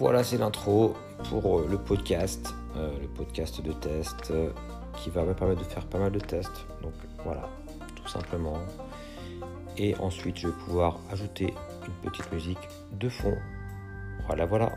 voilà, c'est l'intro pour euh, le podcast, euh, le podcast de test euh, qui va me permettre de faire pas mal de tests. Donc voilà, tout simplement. Et ensuite, je vais pouvoir ajouter une petite musique de fond. Voilà, voilà.